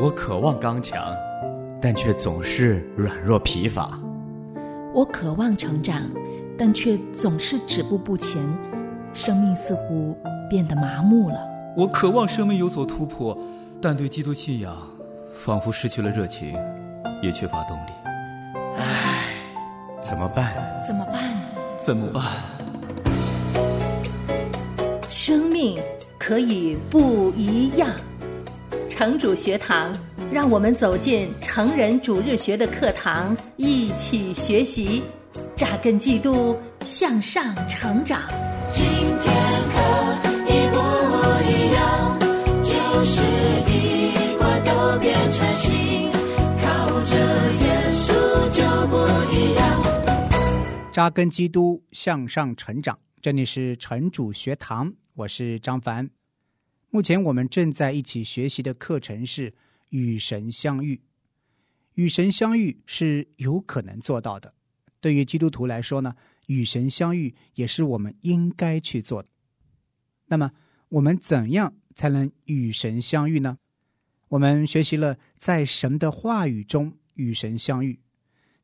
我渴望刚强，但却总是软弱疲乏。我渴望成长，但却总是止步不前，生命似乎变得麻木了。我渴望生命有所突破，但对基督信仰仿佛失去了热情，也缺乏动力。唉，怎么办？怎么办？怎么办？生命可以不一样。城主学堂，让我们走进成人主日学的课堂，一起学习，扎根基督，向上成长。今天可一不一样，就是一块都变成新，靠着耶稣就不一样。扎根基督，向上成长。这里是城主学堂，我是张凡。目前我们正在一起学习的课程是与神相遇。与神相遇是有可能做到的。对于基督徒来说呢，与神相遇也是我们应该去做的。那么，我们怎样才能与神相遇呢？我们学习了在神的话语中与神相遇。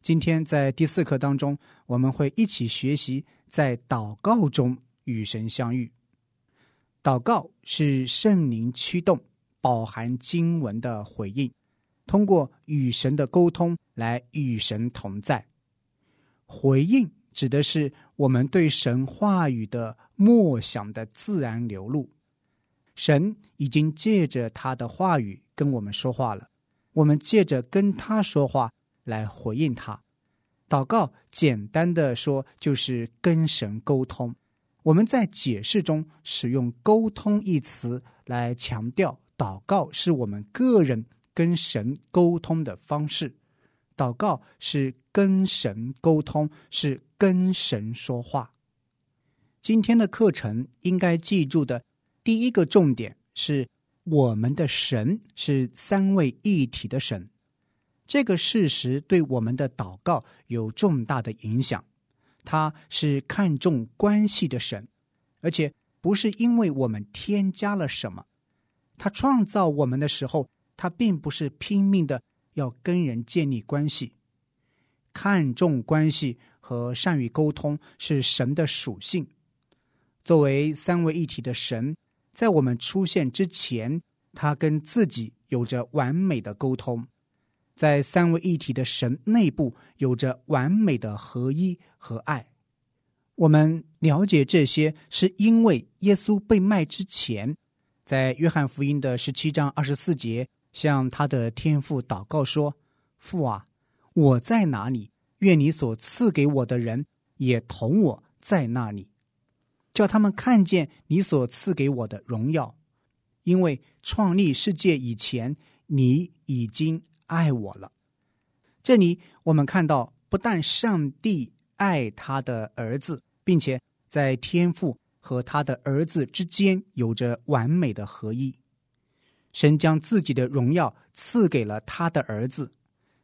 今天在第四课当中，我们会一起学习在祷告中与神相遇。祷告是圣灵驱动、饱含经文的回应，通过与神的沟通来与神同在。回应指的是我们对神话语的默想的自然流露。神已经借着他的话语跟我们说话了，我们借着跟他说话来回应他。祷告简单的说就是跟神沟通。我们在解释中使用“沟通”一词来强调，祷告是我们个人跟神沟通的方式。祷告是跟神沟通，是跟神说话。今天的课程应该记住的第一个重点是：我们的神是三位一体的神。这个事实对我们的祷告有重大的影响。他是看重关系的神，而且不是因为我们添加了什么。他创造我们的时候，他并不是拼命的要跟人建立关系。看重关系和善于沟通是神的属性。作为三位一体的神，在我们出现之前，他跟自己有着完美的沟通。在三位一体的神内部有着完美的合一和爱。我们了解这些，是因为耶稣被卖之前，在约翰福音的十七章二十四节，向他的天父祷告说：“父啊，我在哪里？愿你所赐给我的人也同我在那里，叫他们看见你所赐给我的荣耀。因为创立世界以前，你已经。”爱我了。这里我们看到，不但上帝爱他的儿子，并且在天父和他的儿子之间有着完美的合一。神将自己的荣耀赐给了他的儿子，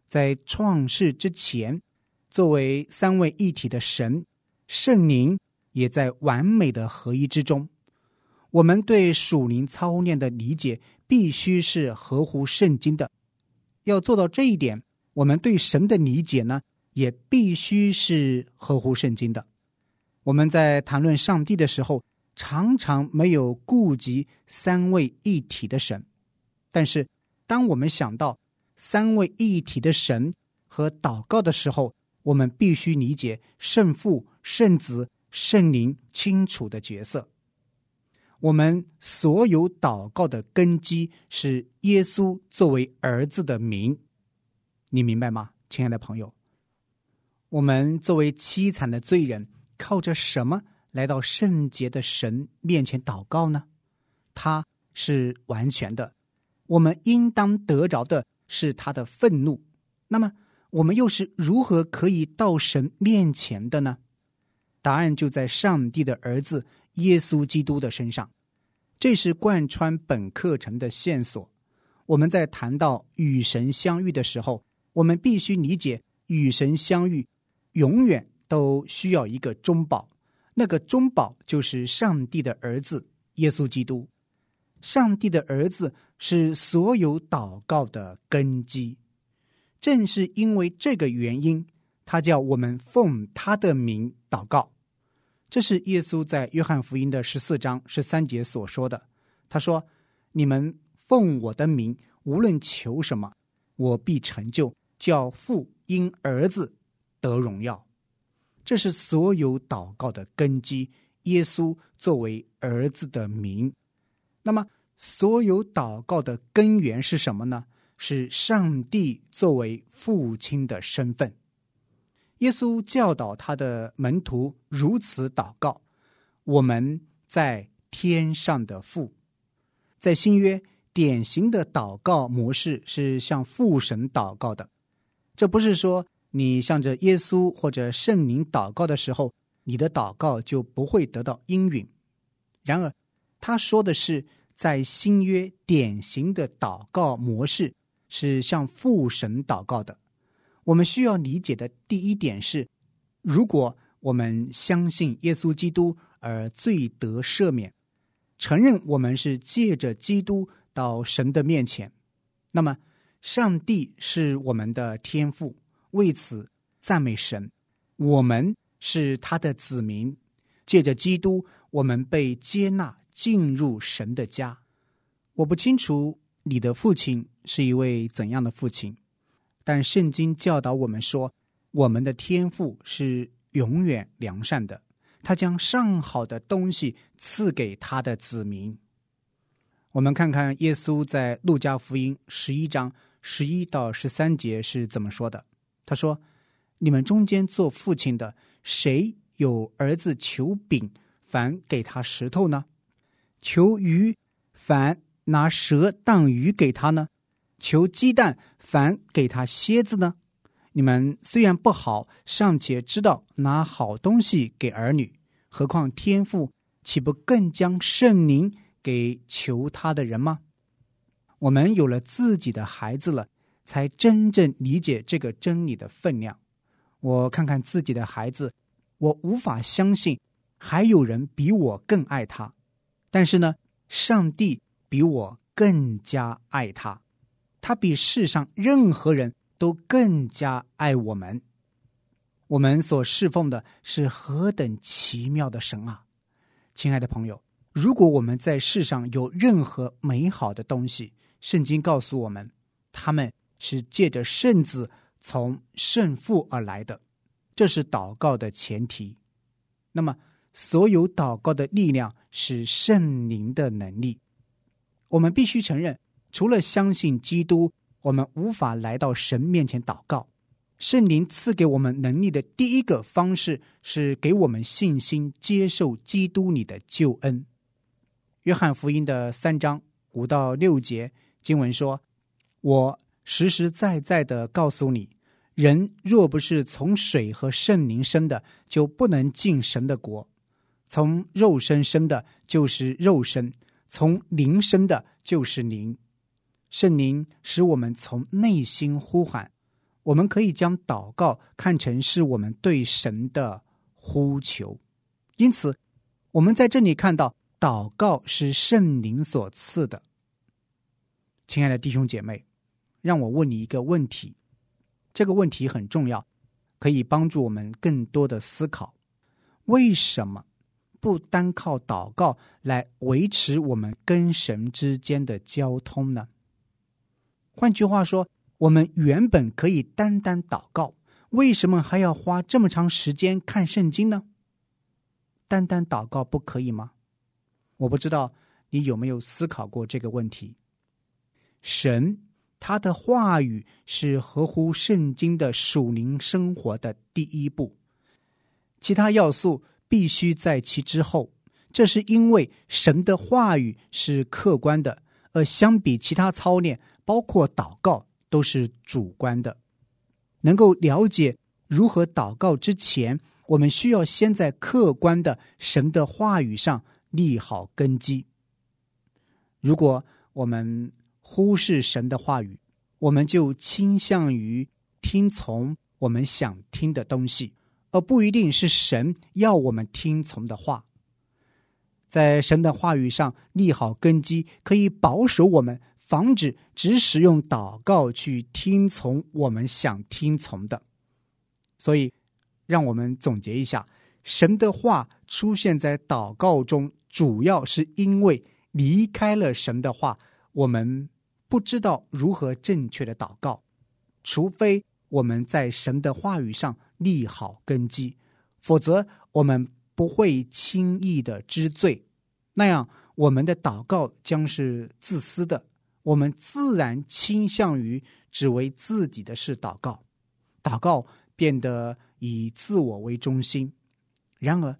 在创世之前，作为三位一体的神，圣灵也在完美的合一之中。我们对属灵操练的理解，必须是合乎圣经的。要做到这一点，我们对神的理解呢，也必须是合乎圣经的。我们在谈论上帝的时候，常常没有顾及三位一体的神。但是，当我们想到三位一体的神和祷告的时候，我们必须理解圣父、圣子、圣灵清楚的角色。我们所有祷告的根基是耶稣作为儿子的名，你明白吗，亲爱的朋友？我们作为凄惨的罪人，靠着什么来到圣洁的神面前祷告呢？他是完全的，我们应当得着的是他的愤怒。那么，我们又是如何可以到神面前的呢？答案就在上帝的儿子。耶稣基督的身上，这是贯穿本课程的线索。我们在谈到与神相遇的时候，我们必须理解，与神相遇永远都需要一个中保，那个中保就是上帝的儿子耶稣基督。上帝的儿子是所有祷告的根基。正是因为这个原因，他叫我们奉他的名祷告。这是耶稣在约翰福音的十四章十三节所说的。他说：“你们奉我的名，无论求什么，我必成就，叫父因儿子得荣耀。”这是所有祷告的根基。耶稣作为儿子的名，那么所有祷告的根源是什么呢？是上帝作为父亲的身份。耶稣教导他的门徒如此祷告：“我们在天上的父。”在新约，典型的祷告模式是向父神祷告的。这不是说你向着耶稣或者圣灵祷告的时候，你的祷告就不会得到应允。然而，他说的是在新约典型的祷告模式是向父神祷告的。我们需要理解的第一点是：如果我们相信耶稣基督而罪得赦免。承认我们是借着基督到神的面前，那么上帝是我们的天父，为此赞美神。我们是他的子民，借着基督，我们被接纳进入神的家。我不清楚你的父亲是一位怎样的父亲，但圣经教导我们说，我们的天赋是永远良善的。他将上好的东西赐给他的子民。我们看看耶稣在路加福音十一章十一到十三节是怎么说的。他说：“你们中间做父亲的，谁有儿子求饼，反给他石头呢？求鱼，反拿蛇当鱼给他呢？求鸡蛋，凡给他蝎子呢？”你们虽然不好，尚且知道拿好东西给儿女，何况天父岂不更将圣灵给求他的人吗？我们有了自己的孩子了，才真正理解这个真理的分量。我看看自己的孩子，我无法相信还有人比我更爱他。但是呢，上帝比我更加爱他，他比世上任何人。都更加爱我们。我们所侍奉的是何等奇妙的神啊！亲爱的朋友，如果我们在世上有任何美好的东西，圣经告诉我们，他们是借着圣子从圣父而来的，这是祷告的前提。那么，所有祷告的力量是圣灵的能力。我们必须承认，除了相信基督。我们无法来到神面前祷告。圣灵赐给我们能力的第一个方式是给我们信心，接受基督你的救恩。约翰福音的三章五到六节经文说：“我实实在在的告诉你，人若不是从水和圣灵生的，就不能进神的国。从肉身生的，就是肉身；从灵生的，就是灵。”圣灵使我们从内心呼喊，我们可以将祷告看成是我们对神的呼求。因此，我们在这里看到，祷告是圣灵所赐的。亲爱的弟兄姐妹，让我问你一个问题，这个问题很重要，可以帮助我们更多的思考：为什么不单靠祷告来维持我们跟神之间的交通呢？换句话说，我们原本可以单单祷告，为什么还要花这么长时间看圣经呢？单单祷告不可以吗？我不知道你有没有思考过这个问题。神他的话语是合乎圣经的属灵生活的第一步，其他要素必须在其之后。这是因为神的话语是客观的，而相比其他操练。包括祷告都是主观的，能够了解如何祷告之前，我们需要先在客观的神的话语上立好根基。如果我们忽视神的话语，我们就倾向于听从我们想听的东西，而不一定是神要我们听从的话。在神的话语上立好根基，可以保守我们，防止只使用祷告去听从我们想听从的。所以，让我们总结一下：神的话出现在祷告中，主要是因为离开了神的话，我们不知道如何正确的祷告，除非我们在神的话语上立好根基，否则我们。不会轻易的知罪，那样我们的祷告将是自私的。我们自然倾向于只为自己的事祷告，祷告变得以自我为中心。然而，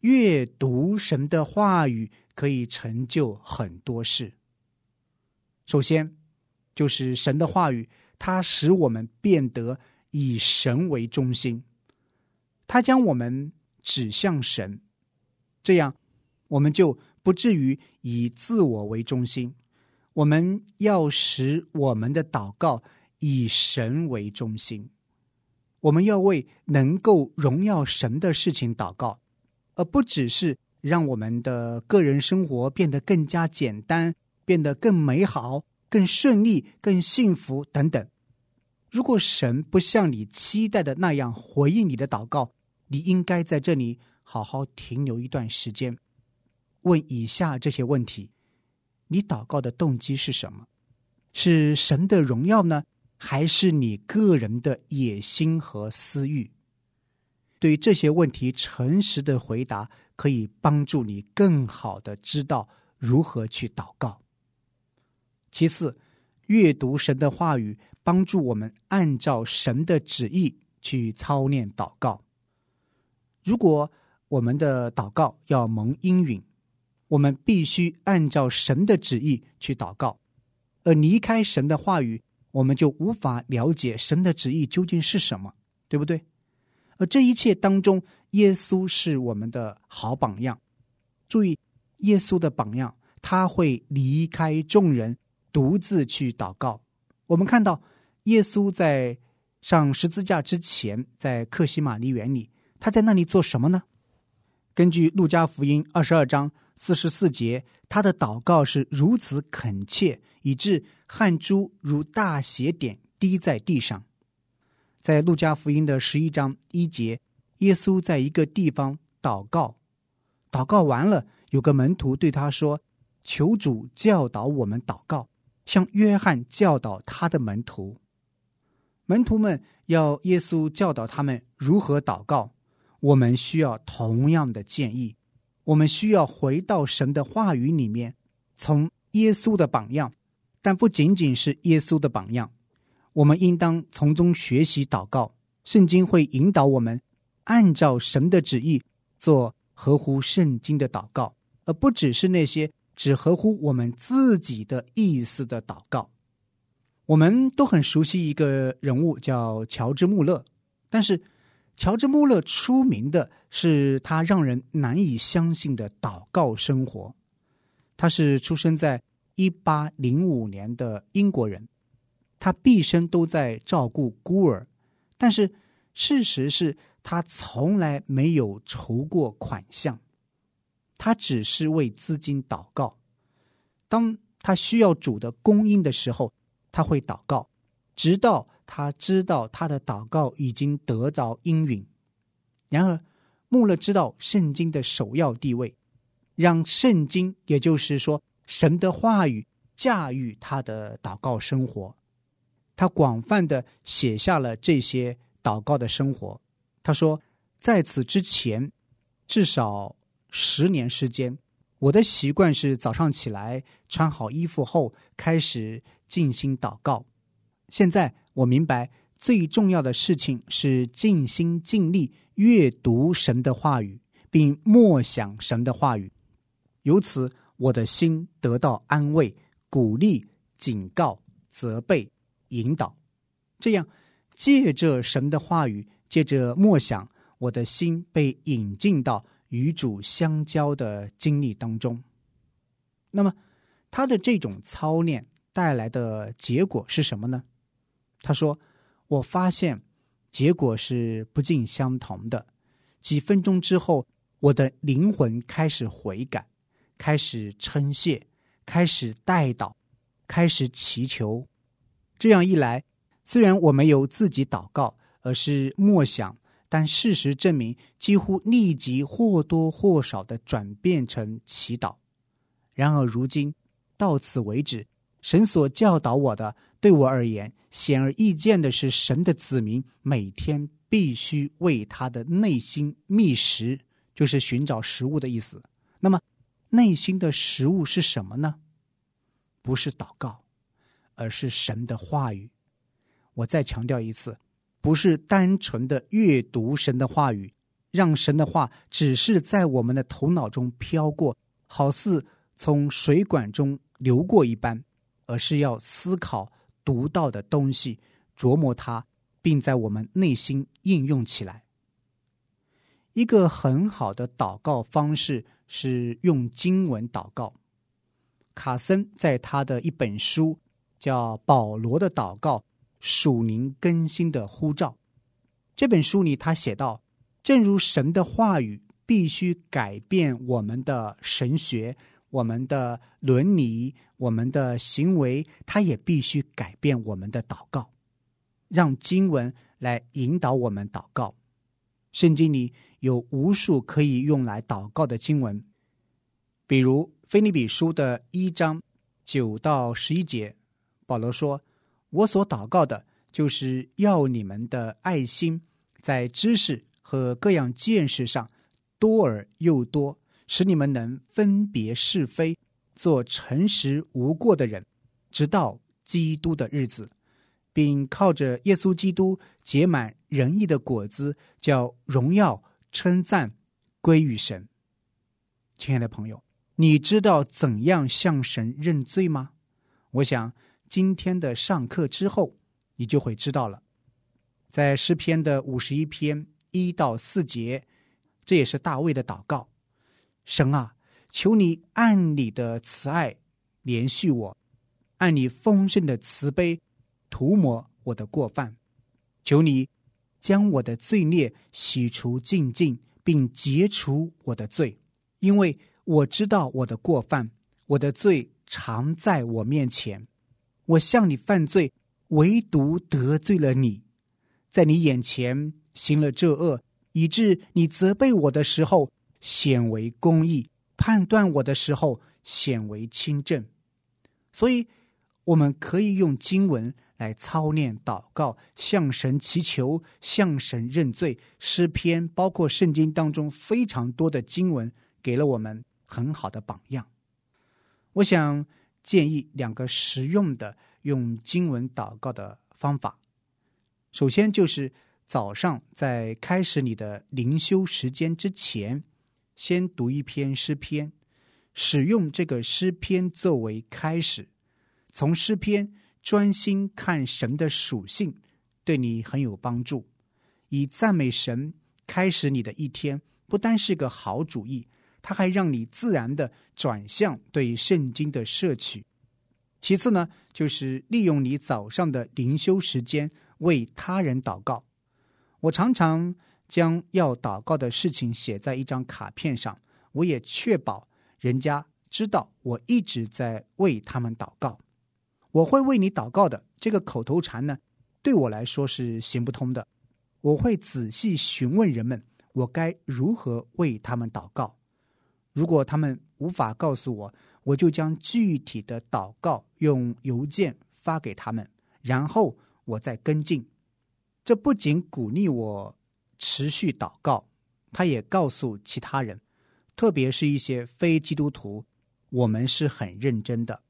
阅读神的话语可以成就很多事。首先，就是神的话语，它使我们变得以神为中心，它将我们。指向神，这样我们就不至于以自我为中心。我们要使我们的祷告以神为中心。我们要为能够荣耀神的事情祷告，而不只是让我们的个人生活变得更加简单、变得更美好、更顺利、更幸福等等。如果神不像你期待的那样回应你的祷告，你应该在这里好好停留一段时间，问以下这些问题：你祷告的动机是什么？是神的荣耀呢，还是你个人的野心和私欲？对这些问题诚实的回答，可以帮助你更好的知道如何去祷告。其次，阅读神的话语，帮助我们按照神的旨意去操练祷告。如果我们的祷告要蒙应允，我们必须按照神的旨意去祷告，而离开神的话语，我们就无法了解神的旨意究竟是什么，对不对？而这一切当中，耶稣是我们的好榜样。注意，耶稣的榜样，他会离开众人，独自去祷告。我们看到，耶稣在上十字架之前，在克西玛丽园里。他在那里做什么呢？根据路加福音二十二章四十四节，他的祷告是如此恳切，以致汗珠如大血点滴在地上。在路加福音的十一章一节，耶稣在一个地方祷告，祷告完了，有个门徒对他说：“求主教导我们祷告，像约翰教导他的门徒。”门徒们要耶稣教导他们如何祷告。我们需要同样的建议，我们需要回到神的话语里面，从耶稣的榜样，但不仅仅是耶稣的榜样，我们应当从中学习祷告。圣经会引导我们按照神的旨意做合乎圣经的祷告，而不只是那些只合乎我们自己的意思的祷告。我们都很熟悉一个人物叫乔治·穆勒，但是。乔治·穆勒出名的是他让人难以相信的祷告生活。他是出生在一八零五年的英国人，他毕生都在照顾孤儿，但是事实是他从来没有筹过款项，他只是为资金祷告。当他需要主的供应的时候，他会祷告，直到。他知道他的祷告已经得到应允，然而穆勒知道圣经的首要地位，让圣经，也就是说神的话语驾驭他的祷告生活。他广泛的写下了这些祷告的生活。他说，在此之前至少十年时间，我的习惯是早上起来穿好衣服后开始静心祷告。现在。我明白最重要的事情是尽心尽力阅读神的话语，并默想神的话语，由此我的心得到安慰、鼓励、警告、责备、引导。这样，借着神的话语，借着默想，我的心被引进到与主相交的经历当中。那么，他的这种操练带来的结果是什么呢？他说：“我发现结果是不尽相同的。几分钟之后，我的灵魂开始悔改，开始称谢，开始代祷，开始祈求。这样一来，虽然我没有自己祷告，而是默想，但事实证明，几乎立即或多或少的转变成祈祷。然而，如今到此为止，神所教导我的，对我而言，显而易见的是，神的子民每天必须为他的内心觅食，就是寻找食物的意思。那么，内心的食物是什么呢？不是祷告。而是神的话语。我再强调一次，不是单纯的阅读神的话语，让神的话只是在我们的头脑中飘过，好似从水管中流过一般，而是要思考读到的东西，琢磨它，并在我们内心应用起来。一个很好的祷告方式是用经文祷告。卡森在他的一本书。叫保罗的祷告，属灵更新的呼召。这本书里，他写道：“正如神的话语必须改变我们的神学、我们的伦理、我们的行为，它也必须改变我们的祷告，让经文来引导我们祷告。圣经里有无数可以用来祷告的经文，比如《菲利比书》的一章九到十一节。”保罗说：“我所祷告的，就是要你们的爱心在知识和各样见识上多而又多，使你们能分别是非，做诚实无过的人，直到基督的日子，并靠着耶稣基督结满仁义的果子，叫荣耀称赞归于神。”亲爱的朋友，你知道怎样向神认罪吗？我想。今天的上课之后，你就会知道了。在诗篇的五十一篇一到四节，这也是大卫的祷告：神啊，求你按你的慈爱连续我，按你丰盛的慈悲涂抹我的过犯。求你将我的罪孽洗除净净，并解除我的罪，因为我知道我的过犯，我的罪常在我面前。我向你犯罪，唯独得罪了你，在你眼前行了这恶，以致你责备我的时候显为公义，判断我的时候显为清正。所以，我们可以用经文来操练祷告，向神祈求，向神认罪。诗篇包括圣经当中非常多的经文，给了我们很好的榜样。我想。建议两个实用的用经文祷告的方法。首先就是早上在开始你的灵修时间之前，先读一篇诗篇，使用这个诗篇作为开始，从诗篇专心看神的属性，对你很有帮助。以赞美神开始你的一天，不单是个好主意。它还让你自然的转向对圣经的摄取。其次呢，就是利用你早上的灵修时间为他人祷告。我常常将要祷告的事情写在一张卡片上，我也确保人家知道我一直在为他们祷告。我会为你祷告的这个口头禅呢，对我来说是行不通的。我会仔细询问人们，我该如何为他们祷告。如果他们无法告诉我，我就将具体的祷告用邮件发给他们，然后我再跟进。这不仅鼓励我持续祷告，他也告诉其他人，特别是一些非基督徒，我们是很认真的。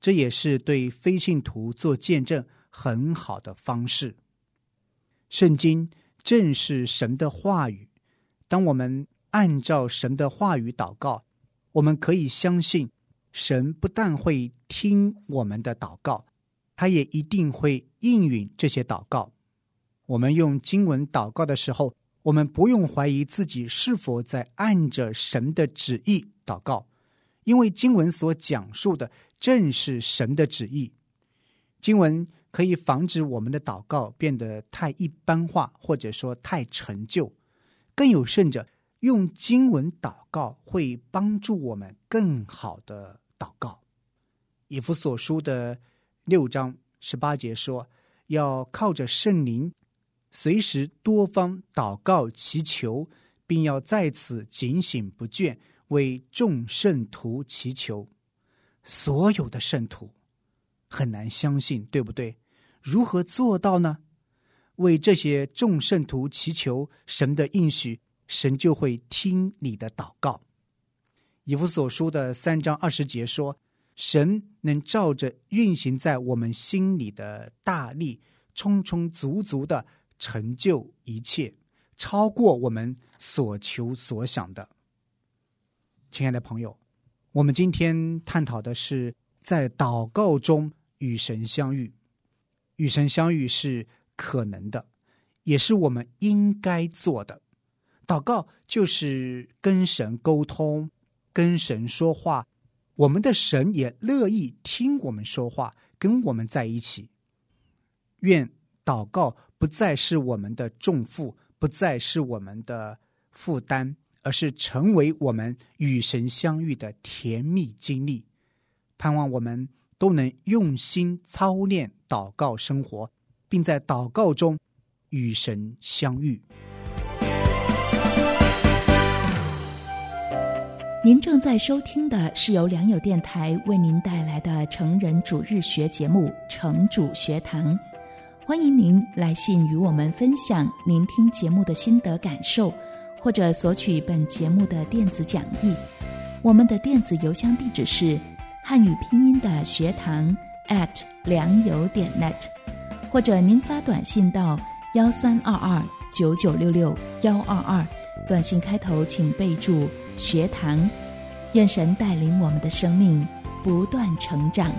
这也是对非信徒做见证很好的方式。圣经正是神的话语，当我们。按照神的话语祷告，我们可以相信，神不但会听我们的祷告，他也一定会应允这些祷告。我们用经文祷告的时候，我们不用怀疑自己是否在按着神的旨意祷告，因为经文所讲述的正是神的旨意。经文可以防止我们的祷告变得太一般化，或者说太陈旧，更有甚者。用经文祷告会帮助我们更好的祷告。以弗所书的六章十八节说，要靠着圣灵，随时多方祷告祈求，并要在此警醒不倦，为众圣徒祈求。所有的圣徒很难相信，对不对？如何做到呢？为这些众圣徒祈求神的应许，神就会听你的祷告。以弗所书的三章二十节说：“神能照着运行在我们心里的大力，充充足足的成就一切，超过我们所求所想的。”亲爱的朋友，我们今天探讨的是在祷告中与神相遇。与神相遇是。可能的，也是我们应该做的。祷告就是跟神沟通，跟神说话。我们的神也乐意听我们说话，跟我们在一起。愿祷告不再是我们的重负，不再是我们的负担，而是成为我们与神相遇的甜蜜经历。盼望我们都能用心操练祷告生活。并在祷告中与神相遇。您正在收听的是由良友电台为您带来的成人主日学节目《成主学堂》，欢迎您来信与我们分享您听节目的心得感受，或者索取本节目的电子讲义。我们的电子邮箱地址是汉语拼音的学堂 at 良友点 net。或者您发短信到幺三二二九九六六幺二二，短信开头请备注“学堂”，愿神带领我们的生命不断成长。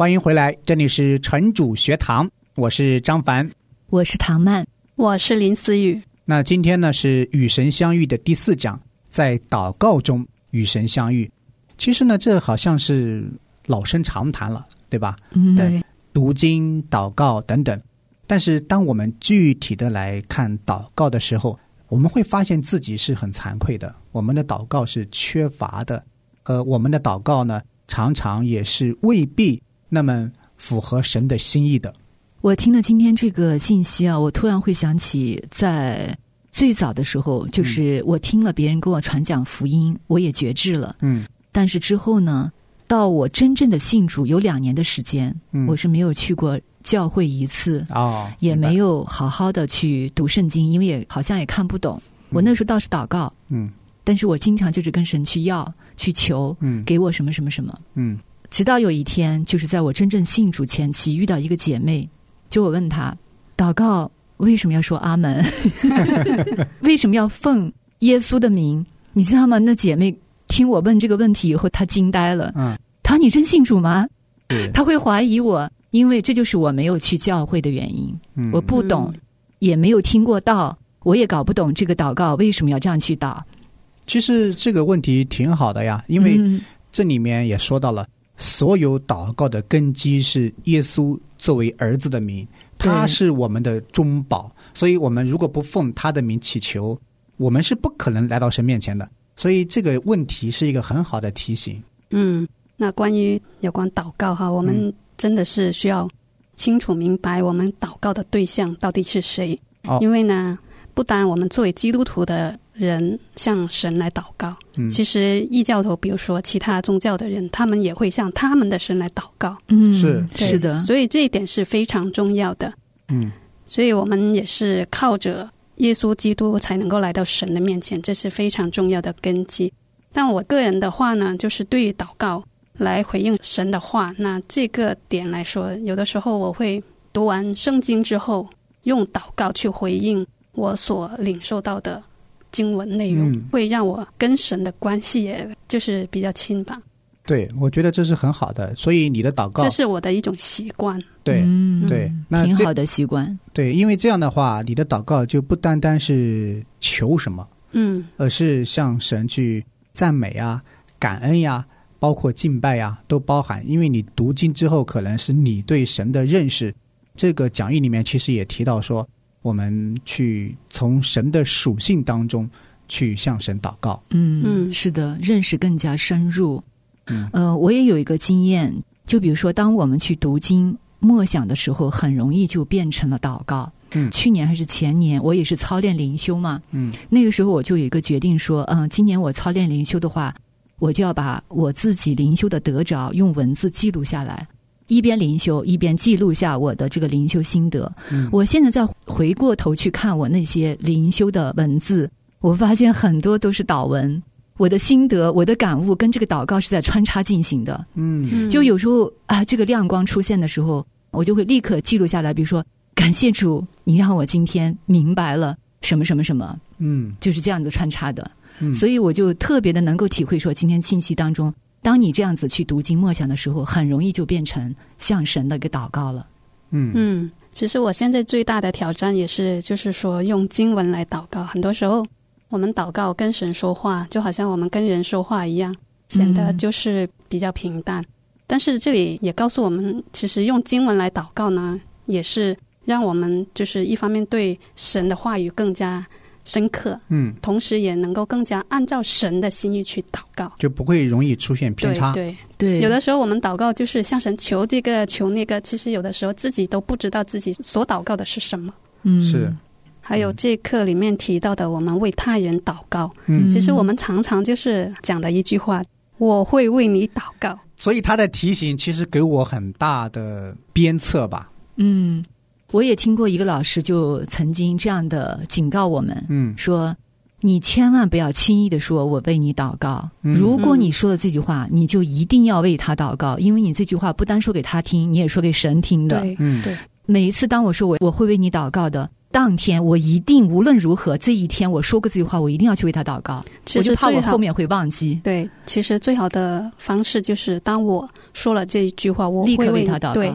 欢迎回来，这里是城主学堂，我是张凡，我是唐曼，我是林思雨。那今天呢是与神相遇的第四讲，在祷告中与神相遇。其实呢，这好像是。老生常谈了，对吧？嗯，对，读经、祷告等等。但是，当我们具体的来看祷告的时候，我们会发现自己是很惭愧的。我们的祷告是缺乏的，呃，我们的祷告呢，常常也是未必那么符合神的心意的。我听了今天这个信息啊，我突然会想起，在最早的时候，就是我听了别人给我传讲福音，我也觉知了。嗯，但是之后呢？到我真正的信主有两年的时间，我是没有去过教会一次哦，也没有好好的去读圣经，因为也好像也看不懂。我那时候倒是祷告，嗯，但是我经常就是跟神去要去求，嗯，给我什么什么什么，嗯。直到有一天，就是在我真正信主前期遇到一个姐妹，就我问她祷告为什么要说阿门，为什么要奉耶稣的名？你知道吗？那姐妹。听我问这个问题以后，她惊呆了。嗯，她说：“你真信主吗？”她会怀疑我，因为这就是我没有去教会的原因。嗯，我不懂，也没有听过道，我也搞不懂这个祷告为什么要这样去祷。其实这个问题挺好的呀，因为这里面也说到了，所有祷告的根基是耶稣作为儿子的名，他是我们的中保，所以我们如果不奉他的名祈求，我们是不可能来到神面前的。所以这个问题是一个很好的提醒。嗯，那关于有关祷告哈，我们真的是需要清楚明白我们祷告的对象到底是谁。哦，因为呢，不单我们作为基督徒的人向神来祷告，嗯，其实异教徒，比如说其他宗教的人，他们也会向他们的神来祷告。嗯，是是的，所以这一点是非常重要的。嗯，所以我们也是靠着。耶稣基督才能够来到神的面前，这是非常重要的根基。但我个人的话呢，就是对于祷告来回应神的话，那这个点来说，有的时候我会读完圣经之后，用祷告去回应我所领受到的经文内容，会让我跟神的关系也就是比较亲吧。对，我觉得这是很好的。所以你的祷告，这是我的一种习惯。对，嗯，对，挺好的习惯。对，因为这样的话，你的祷告就不单单是求什么，嗯，而是向神去赞美啊、感恩呀，包括敬拜呀，都包含。因为你读经之后，可能是你对神的认识。这个讲义里面其实也提到说，我们去从神的属性当中去向神祷告。嗯嗯是的，认识更加深入。嗯呃，我也有一个经验，就比如说，当我们去读经默想的时候，很容易就变成了祷告。嗯去年还是前年，我也是操练灵修嘛。嗯那个时候我就有一个决定说，嗯，今年我操练灵修的话，我就要把我自己灵修的得着用文字记录下来，一边灵修一边记录下我的这个灵修心得。嗯我现在再回过头去看我那些灵修的文字，我发现很多都是祷文。我的心得、我的感悟跟这个祷告是在穿插进行的。嗯嗯就有时候啊，这个亮光出现的时候，我就会立刻记录下来。比如说，感谢主，你让我今天明白了什么什么什么，嗯就是这样子穿插的。嗯，所以我就特别的能够体会说，今天信息当中，当你这样子去读经默想的时候，很容易就变成向神的一个祷告了。嗯嗯，其实我现在最大的挑战也是，就是说用经文来祷告。很多时候，我们祷告跟神说话，就好像我们跟人说话一样，显得嗯就是比较平淡。但是这里也告诉我们，其实用经文来祷告呢，也是让我们就是一方面对神的话语更加深刻，嗯，同时也能够更加按照神的心意去祷告。就不会容易出现偏差。对对，对，有的时候我们祷告就是向神求这个求那个，其实有的时候自己都不知道自己所祷告的是什么。嗯是还有这课里面提到的，我们为他人祷告，嗯，其实我们常常就是讲的一句话：“我会为你祷告。所以他的提醒其实给我很大的鞭策吧。嗯，我也听过一个老师就曾经这样的警告我们，嗯说你千万不要轻易的说“我为你祷告”。嗯如果你说了这句话，你就一定要为他祷告，因为你这句话不单说给他听，你也说给神听”的。对，嗯对每一次当我说我我会为你祷告的当天，我一定无论如何这一天我说过这句话，我一定要去为他祷告。其我就怕我后面会忘记。对，其实最好的方式就是，当我说了这一句话，我立刻会为他祷告对，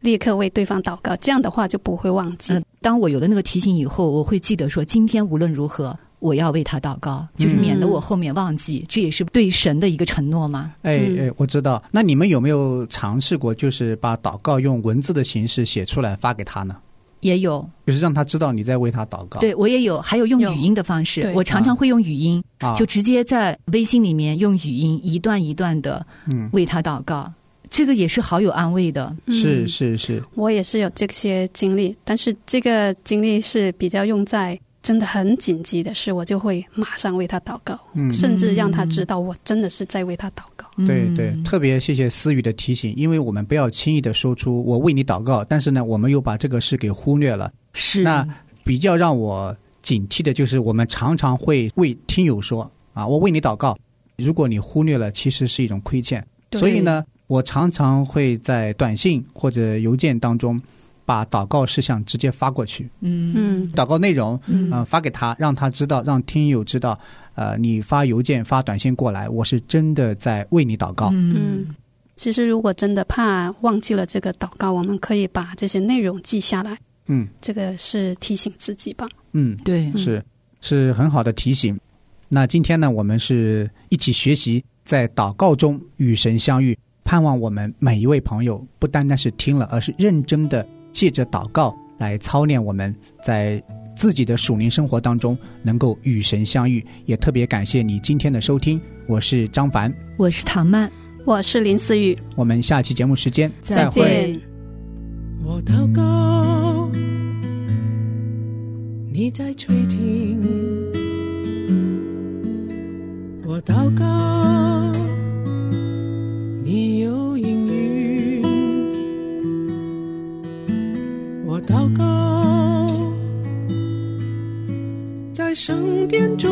立刻为对方祷告，这样的话就不会忘记。嗯、当我有了那个提醒以后，我会记得说，今天无论如何，我要为他祷告，就是免得我后面忘记。这也是对神的一个承诺吗。哎嗯哎，我知道。那你们有没有尝试过，就是把祷告用文字的形式写出来发给他呢？也有，就是让他知道你在为他祷告。对我也有，还有用语音的方式，我常常会用语音，啊，就直接在微信里面用语音一段一段的嗯，为他祷告，这个也是好有安慰的。是嗯是是，我也是有这些经历，但是这个经历是比较用在真的很紧急的事，我就会马上为他祷告，嗯，甚至让他知道我真的是在为他祷告。对对，嗯特别谢谢思雨的提醒，因为我们不要轻易的说出我为你祷告，但是呢，我们又把这个事给忽略了。是那比较让我警惕的就是，我们常常会为听友说啊，我为你祷告，如果你忽略了，其实是一种亏欠。对所以呢，我常常会在短信或者邮件当中把祷告事项直接发过去，嗯。嗯祷告内容嗯。呃发给他，让他知道，让听友知道，呃，你发邮件发短信过来，我是真的在为你祷告。嗯。其实如果真的怕忘记了这个祷告，我们可以把这些内容记下来，嗯。这个是提醒自己吧。嗯，对，是是很好的提醒。那今天呢，我们是一起学习在祷告中与神相遇，盼望我们每一位朋友不单单是听了，而是认真的借着祷告来操练我们在自己的属灵生活当中能够与神相遇。也特别感谢你今天的收听，我是张凡，我是唐曼，我是林思雨，我们下期节目时间再会。见。我祷告，你在垂听；我祷告，你有应允；我祷告，在圣殿中